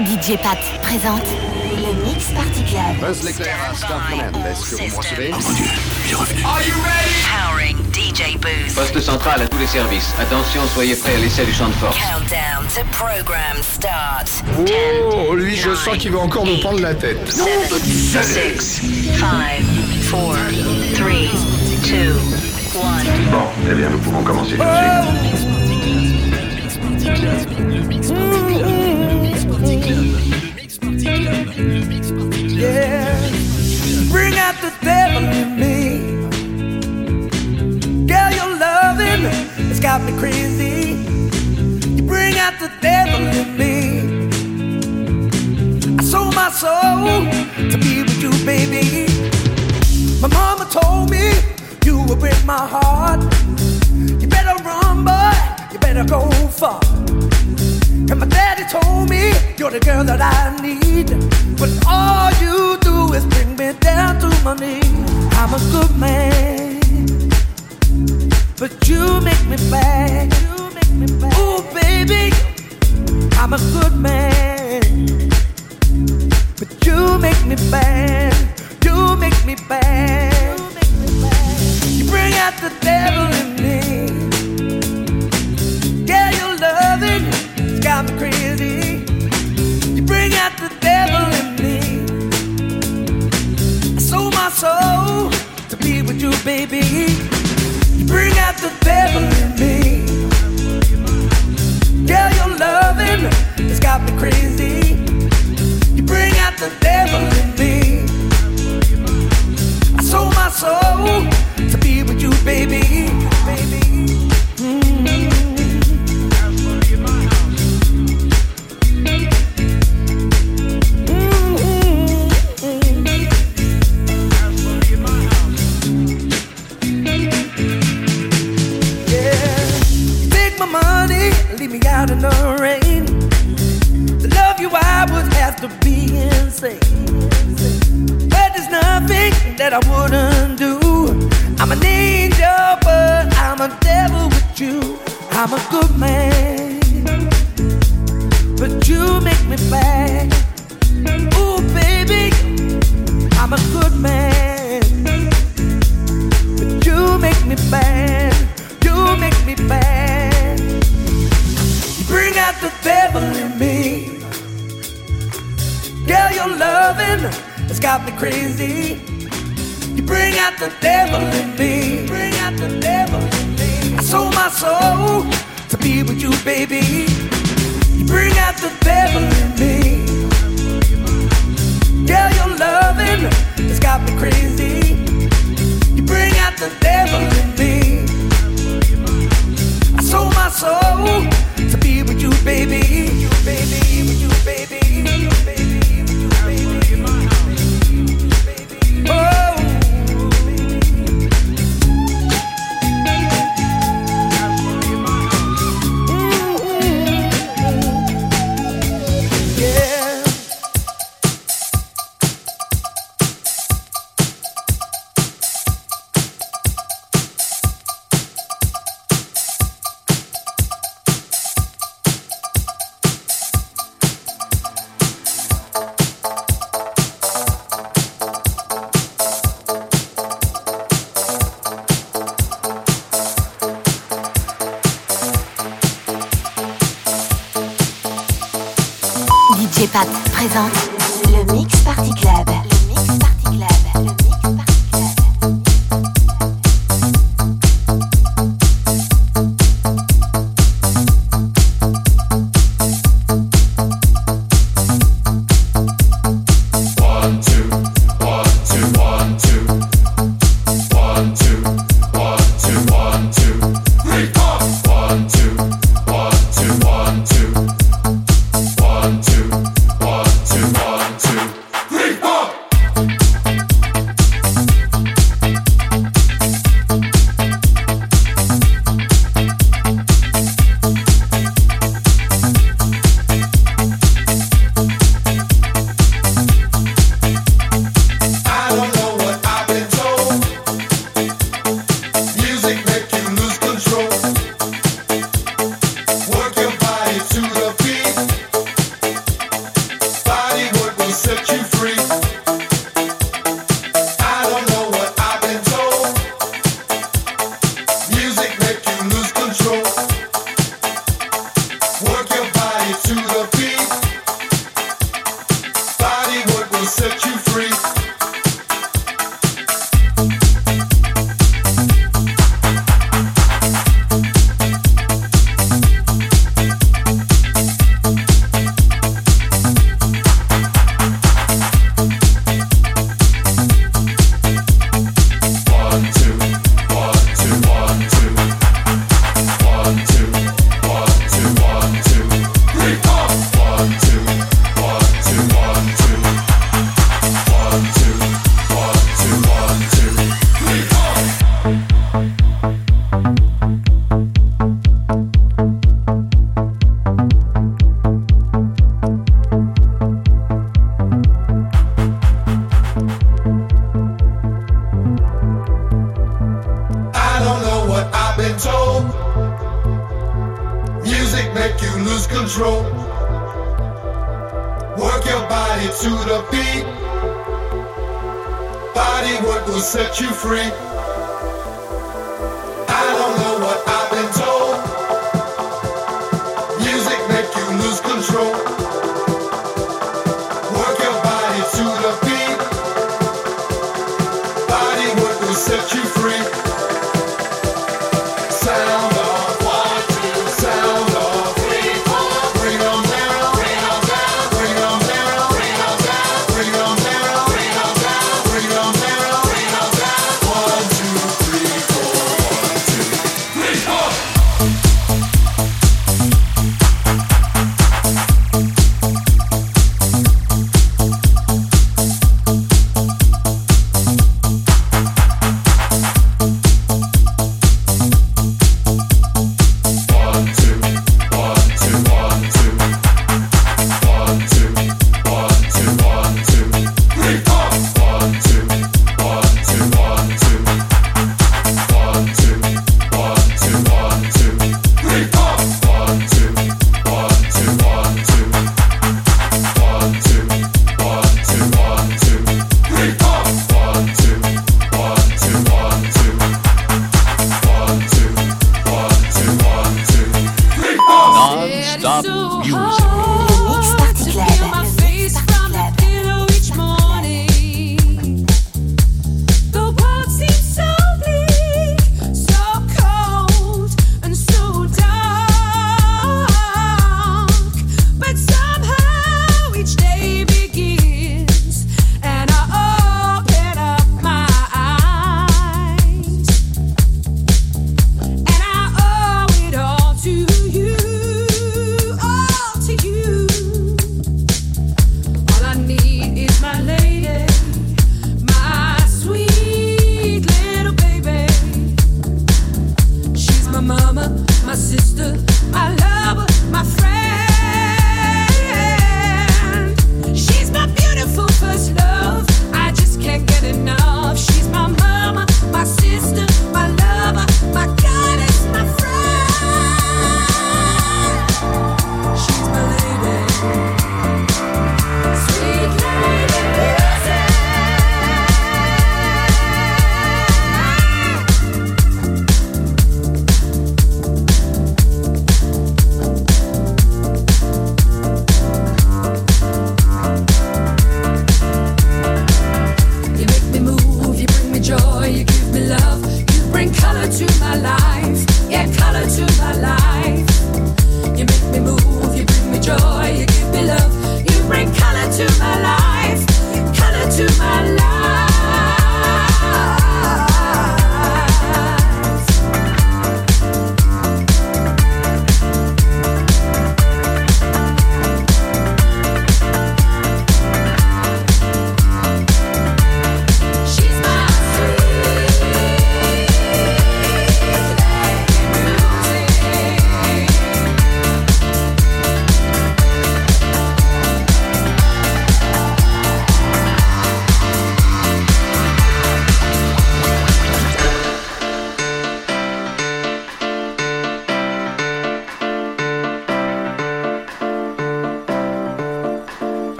DJ Pat présente le Mix Party Club. Buzz l'éclair à Star Command. Est-ce que vous me recevez? Oh mon dieu, il est revenu. Powering DJ Booth. Poste central à tous les services. Attention, soyez prêts à l'essai du champ de force. Countdown to program start. Oh, lui, je sens qu'il va encore nous prendre la tête. 7, 6, 5, 4, 3, 2, 1. Bon, eh bien, nous pouvons commencer tout de suite. Yeah. Bring out the devil in me. Girl, your loving has got me crazy. You bring out the devil in me. I sold my soul to be with you, baby. My mama told me you would break my heart. You better run. You better go far. And my daddy told me you're the girl that I need. But all you do is bring me down to my knees. I'm a good man, but you make me bad. Ooh, baby, I'm a good man, but you make me bad. You make me bad. You bring out the devil in me. Soul to be with you, baby. You bring out the devil in me. Yeah, your loving has got me crazy. You bring out the devil in me. I sold my soul to be with you, baby. That I wouldn't do. I'm an angel, but I'm a devil with you. I'm a good man, but you make me bad.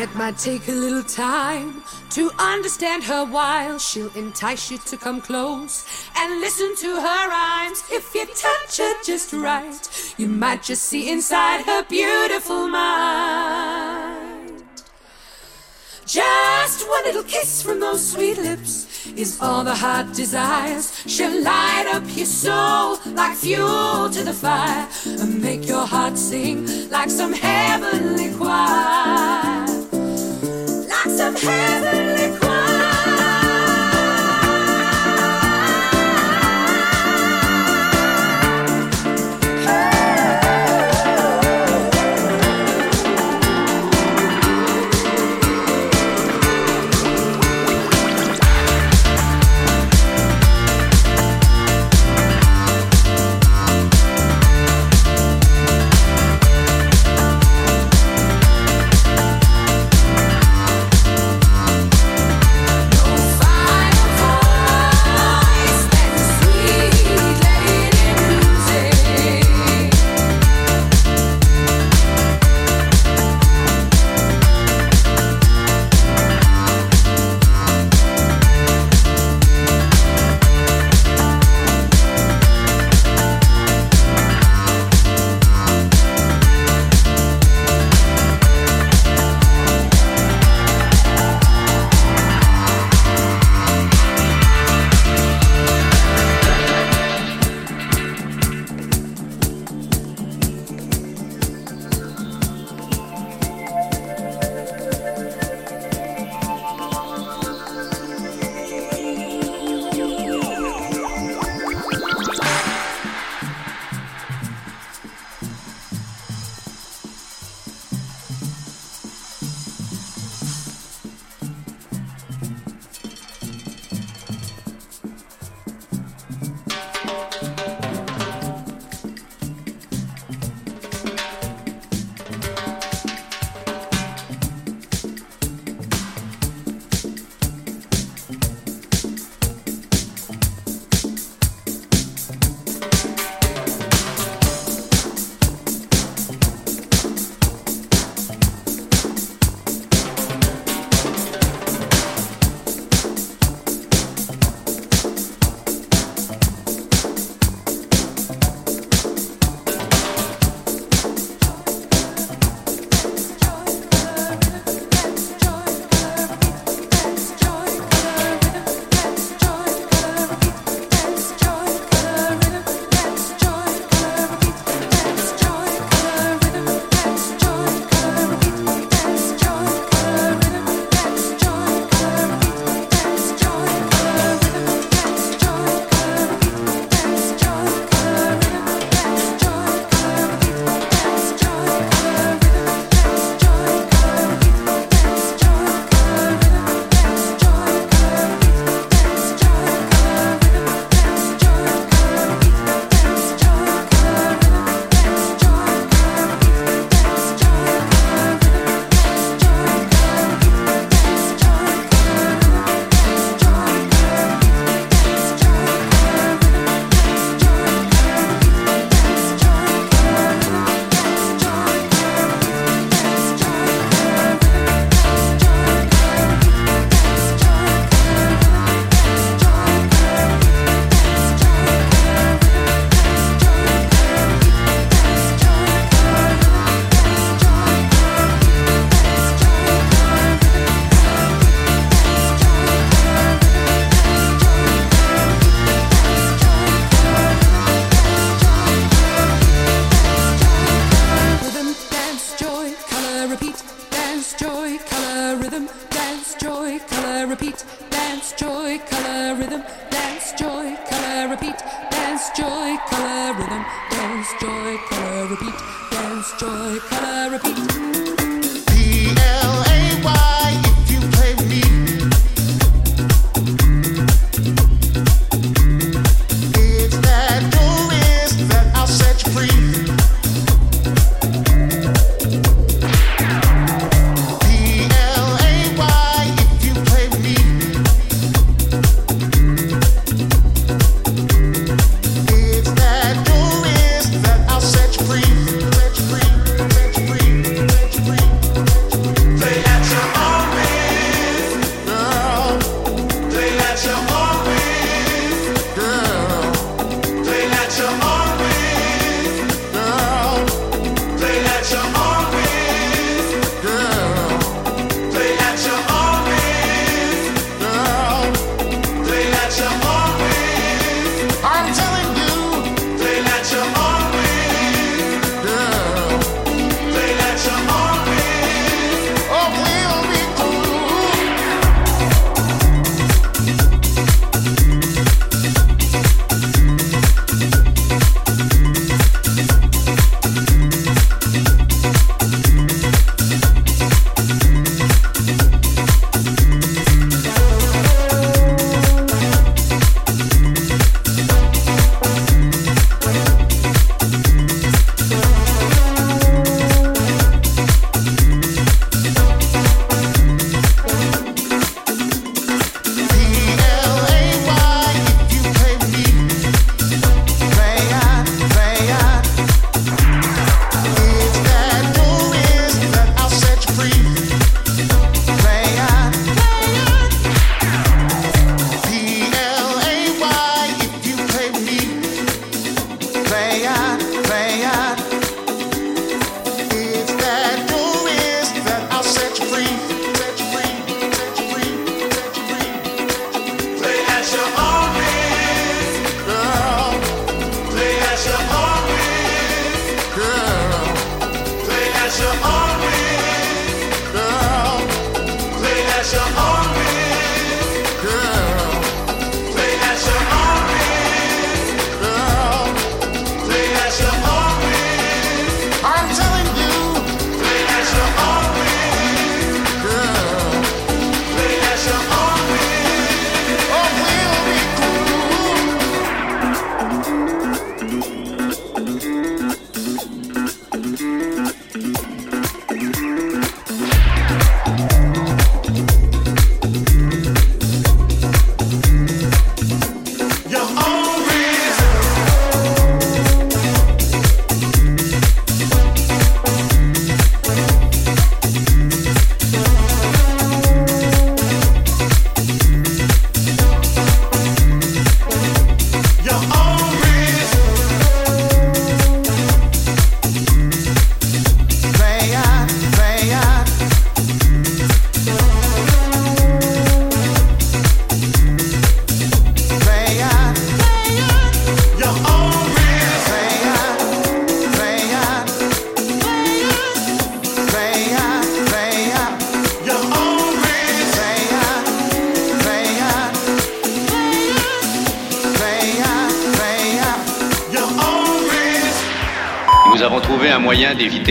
It might take a little time to understand her while she'll entice you to come close and listen to her rhymes. If you touch her just right, you might just see inside her beautiful mind. Just one little kiss from those sweet lips is all the heart desires. She'll light up your soul like fuel to the fire and make your heart sing like some heavenly choir some heavenly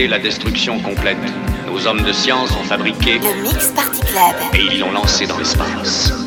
la destruction complète. Nos hommes de science ont fabriqué le Mix Party Club et ils l'ont lancé dans l'espace.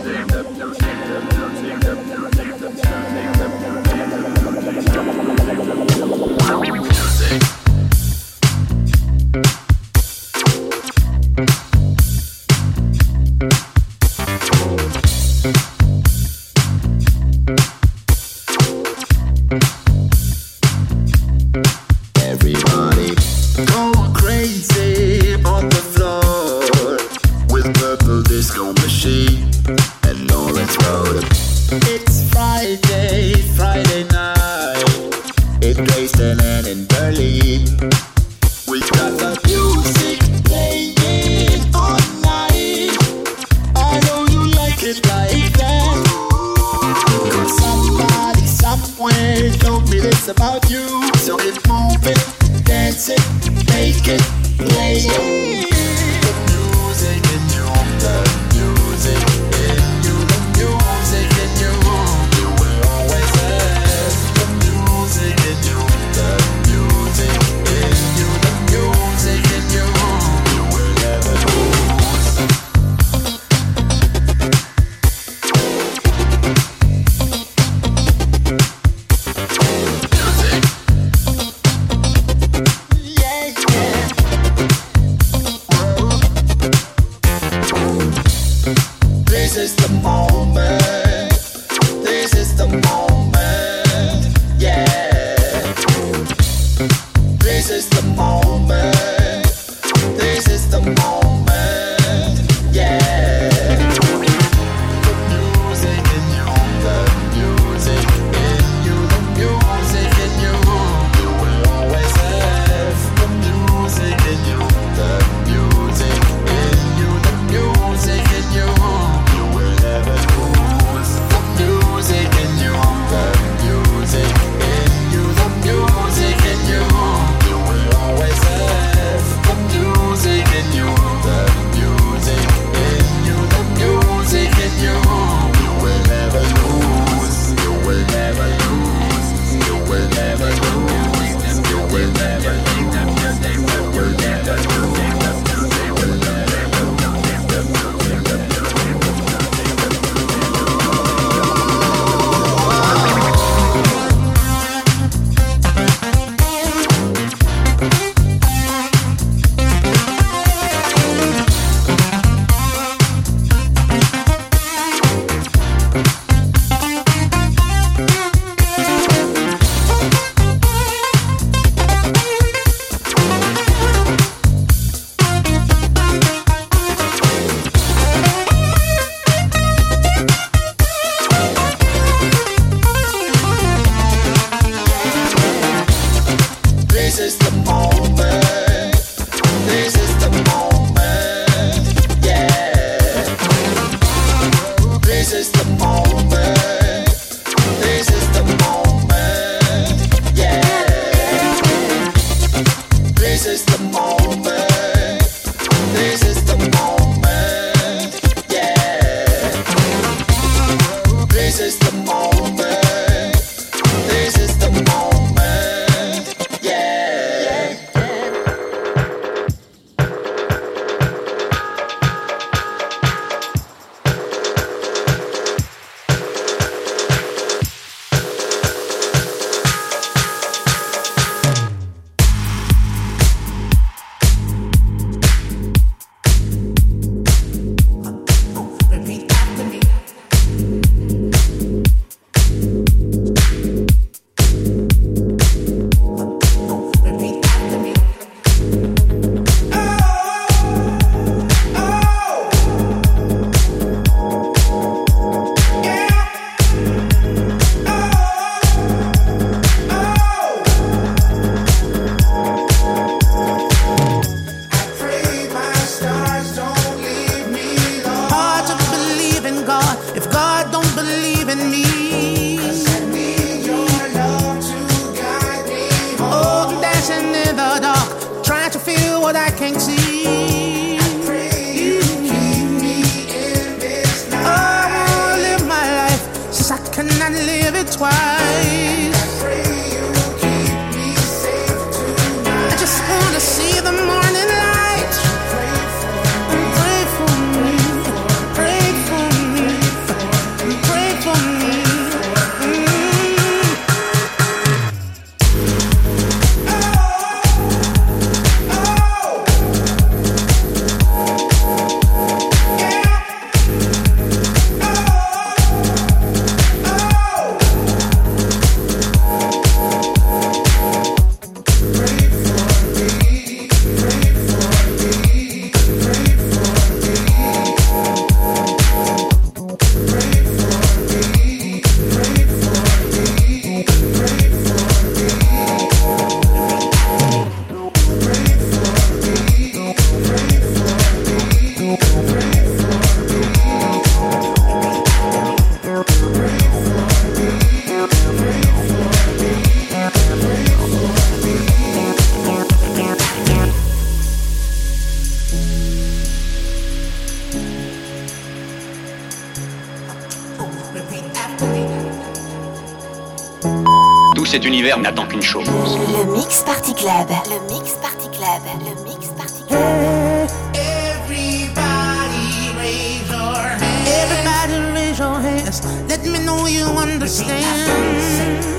Cet univers n'attend qu'une chose. Le Mix Party Club. Le Mix Party Club. Le Mix Party Club. Everybody raise your hands. Everybody raise your hands. Let me know you understand.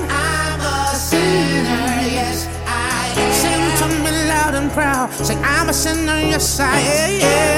I'm a sinner, yes I am. Sing to me loud and proud. Say I'm a sinner, yes I am.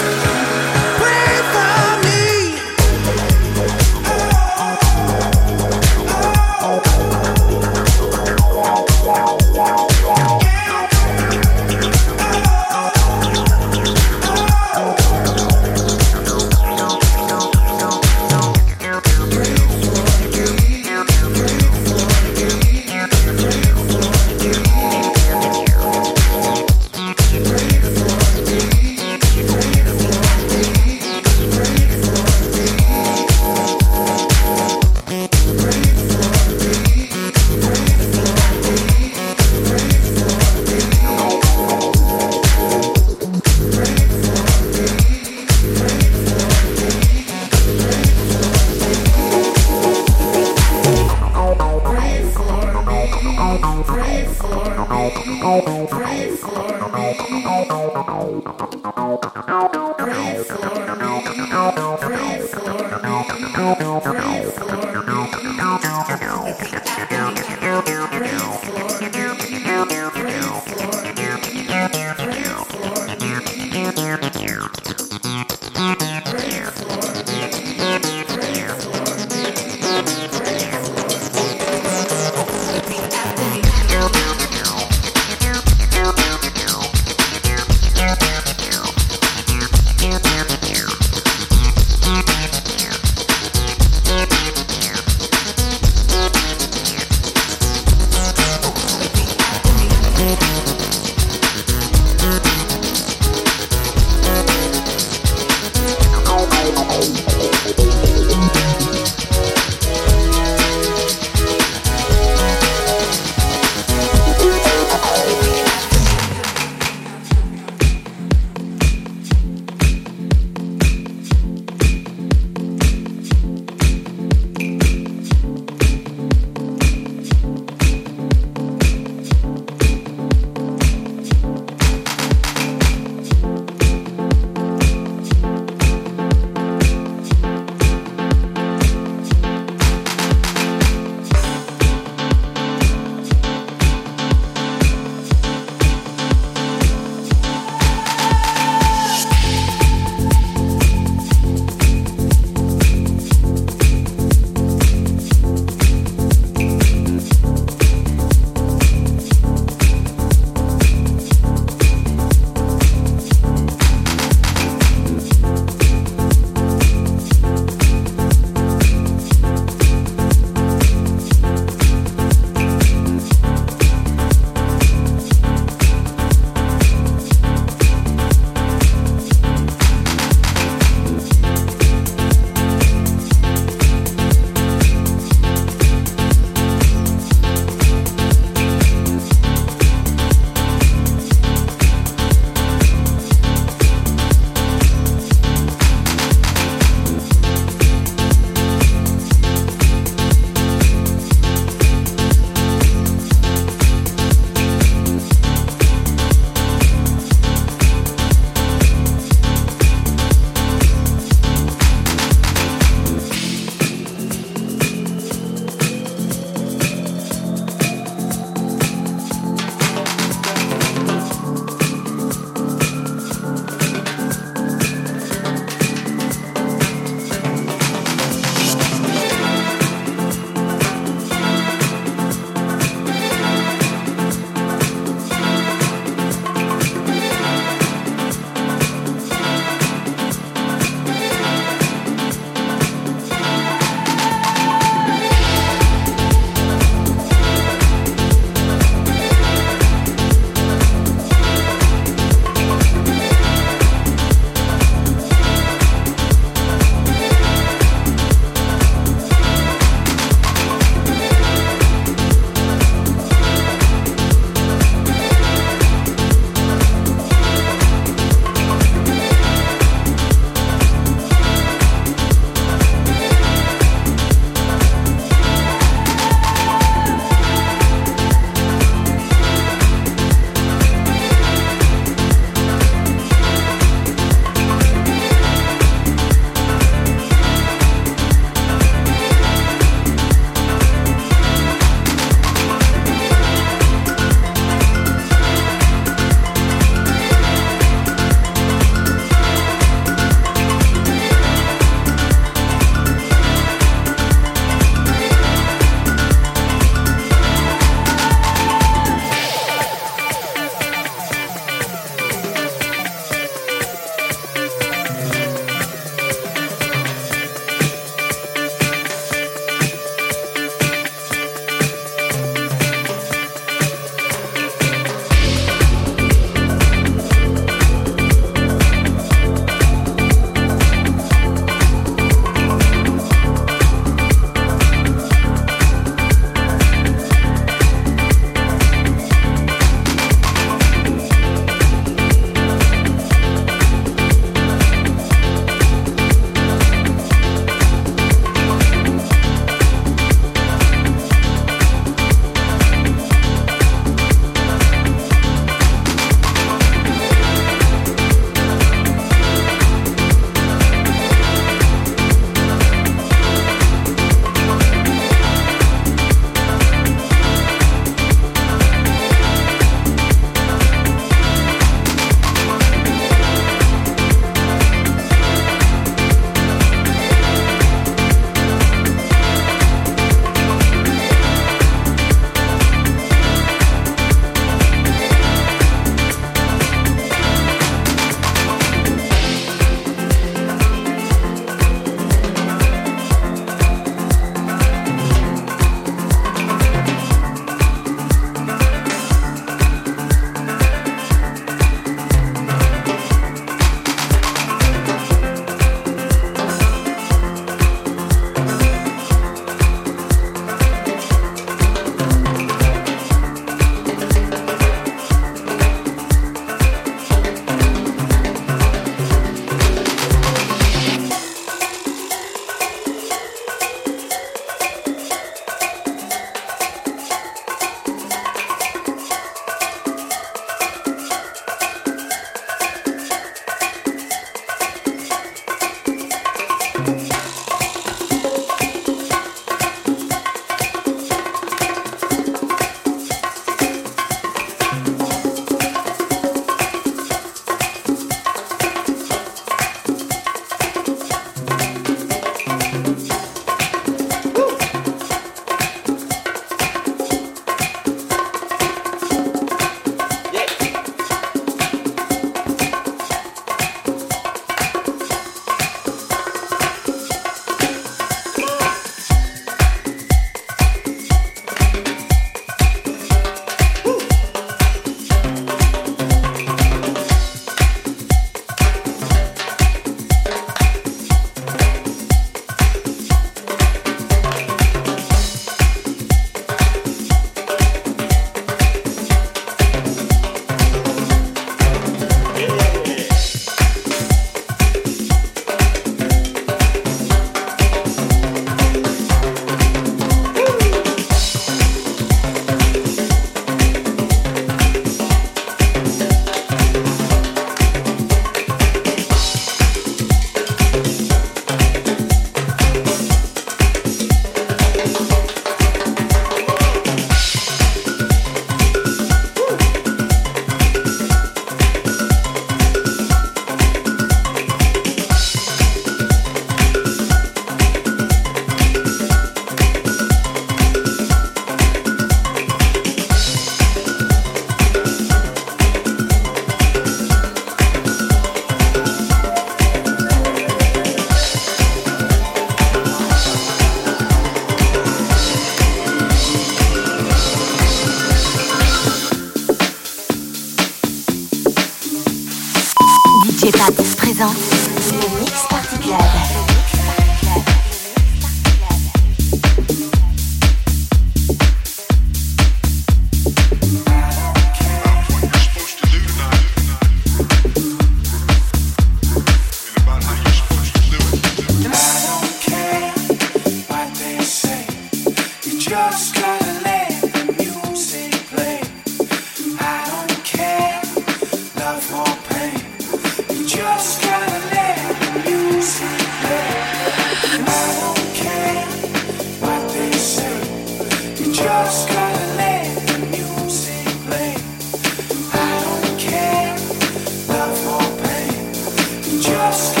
Is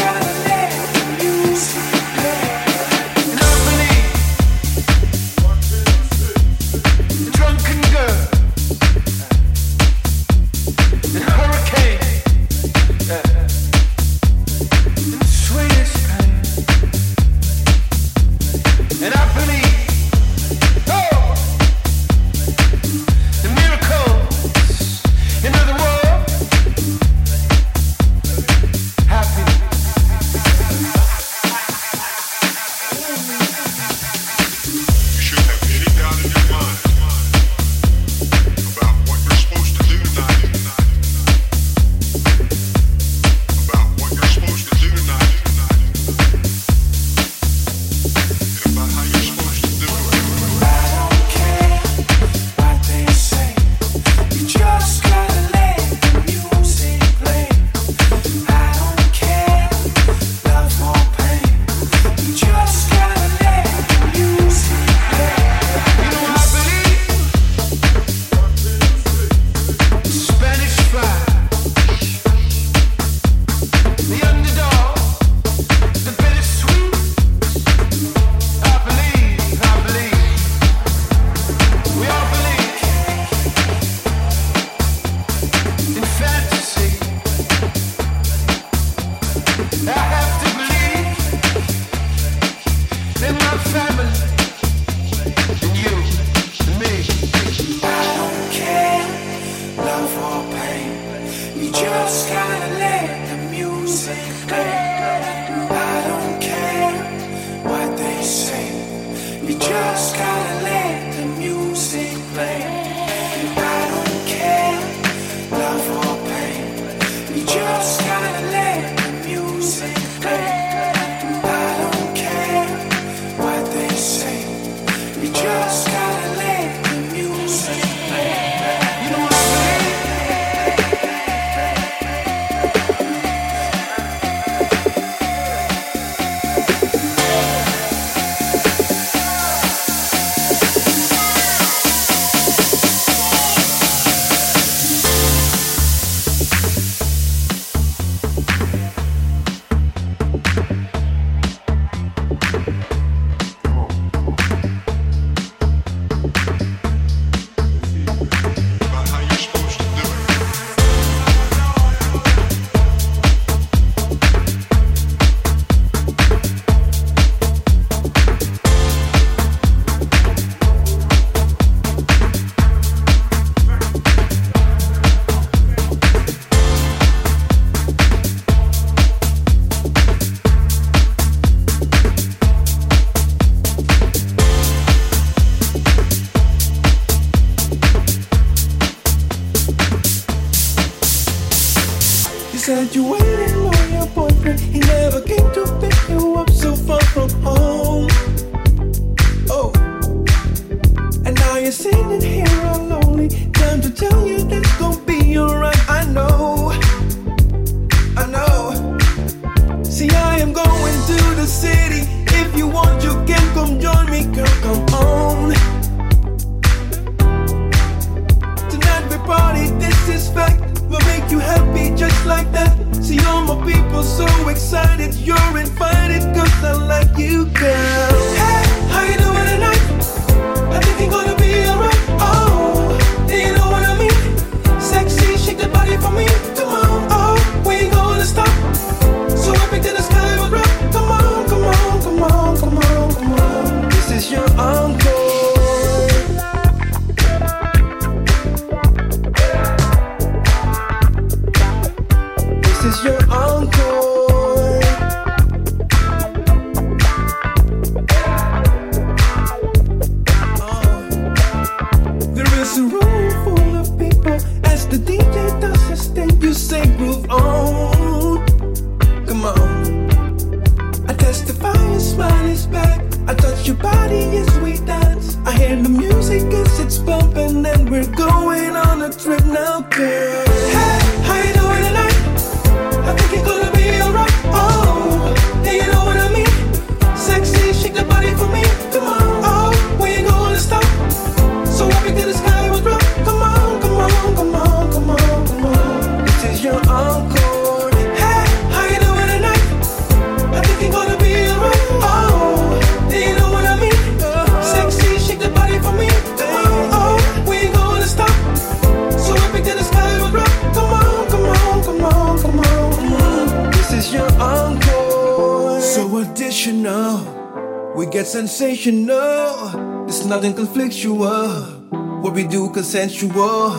sensational. It's nothing conflictual. What we do consensual.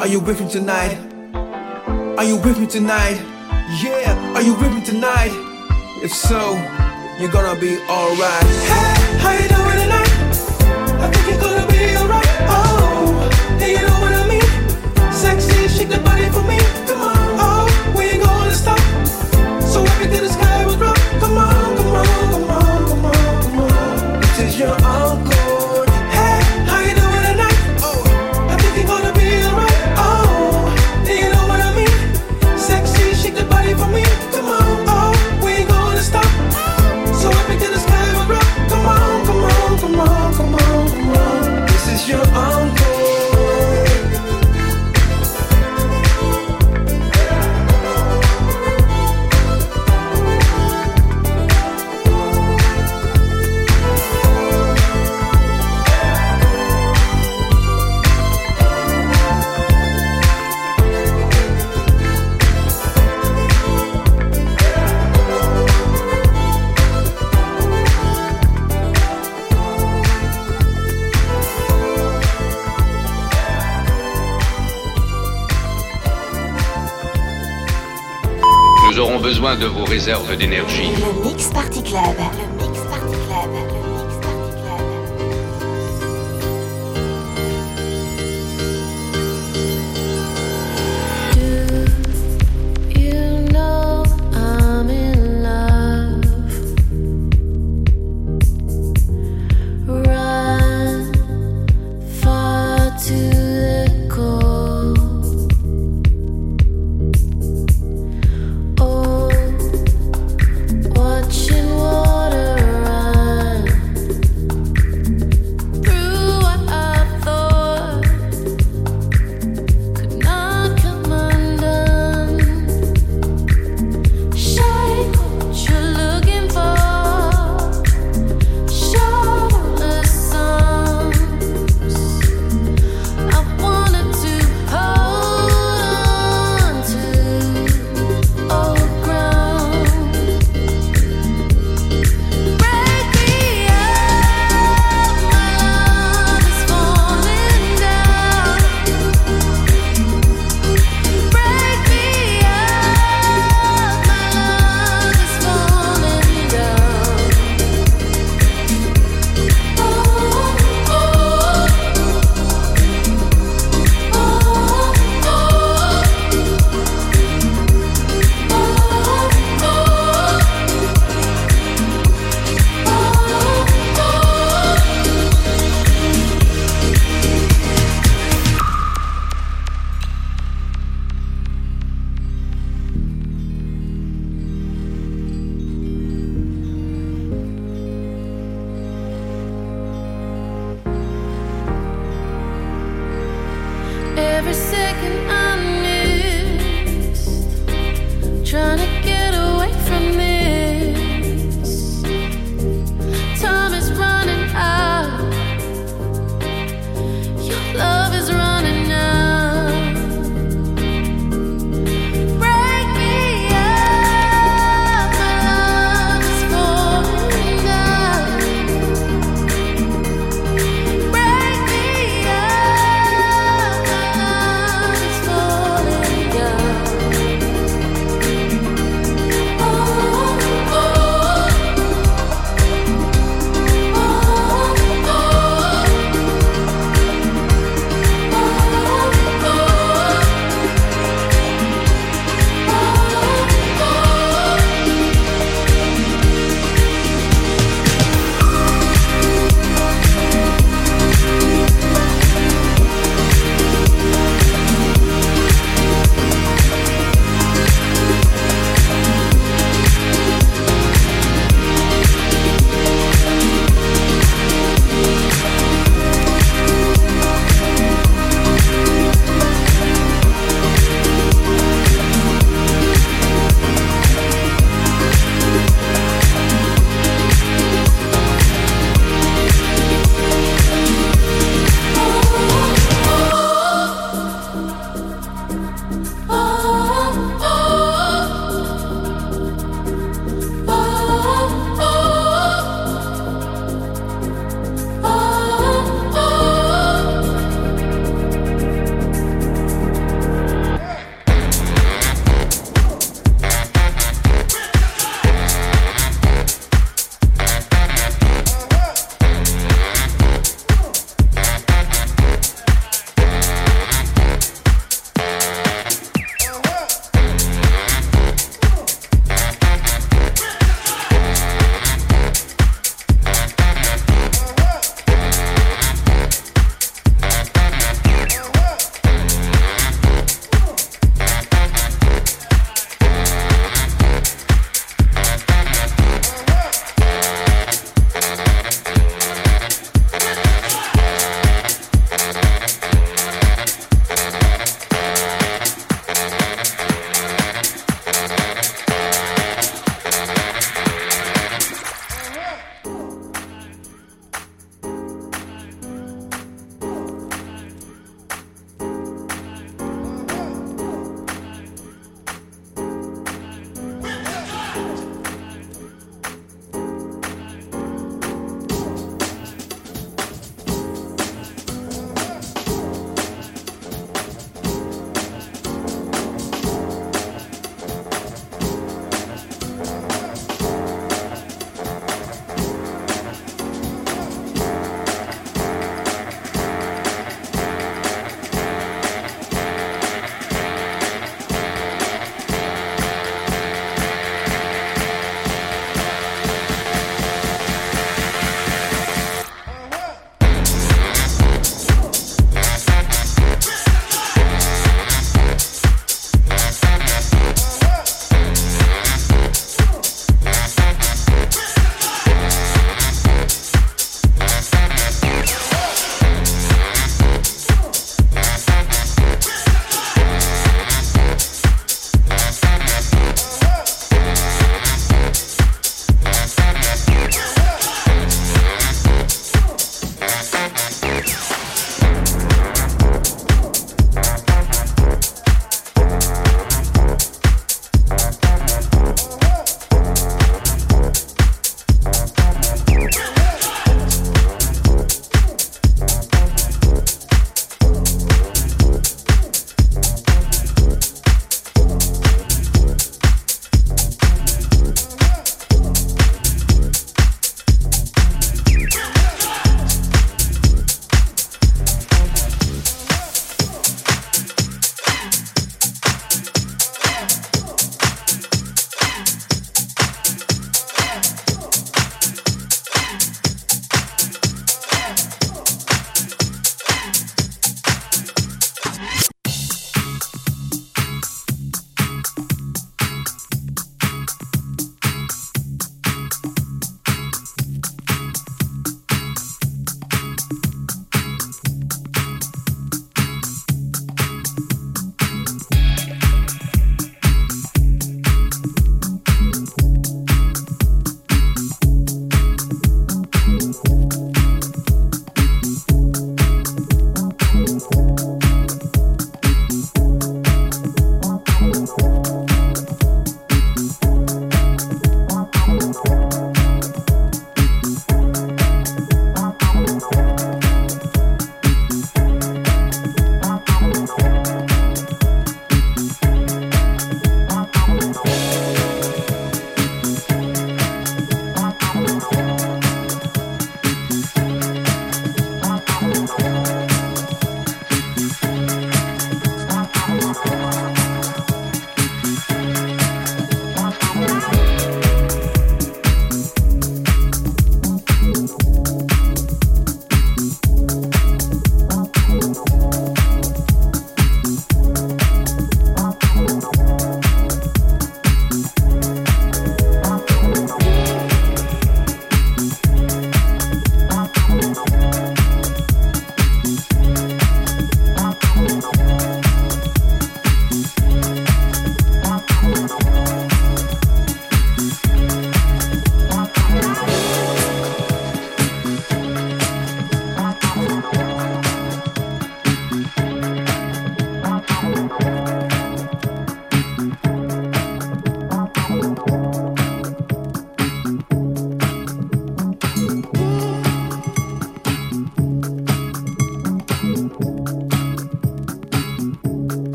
Are you with me tonight? Are you with me tonight? Yeah, are you with me tonight? If so, you're gonna be alright. Hey, how you doing tonight? I think you're gonna be alright. Oh, do you know what I mean? Sexy, shake the body for me. de vos réserves d'énergie. Le Mix Party Club.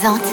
Présente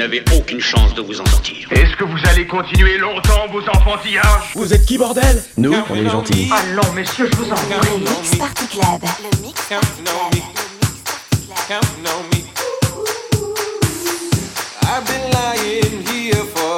n'avez aucune chance de vous en sortir. Est-ce que vous allez continuer longtemps vos enfantillages Vous êtes qui, bordel? Nous, on est gentils. Non, messieurs, je vous en prie. Le Mix Party Club. Le Mix Party Club. Le Mix Party Club. I've been lying here for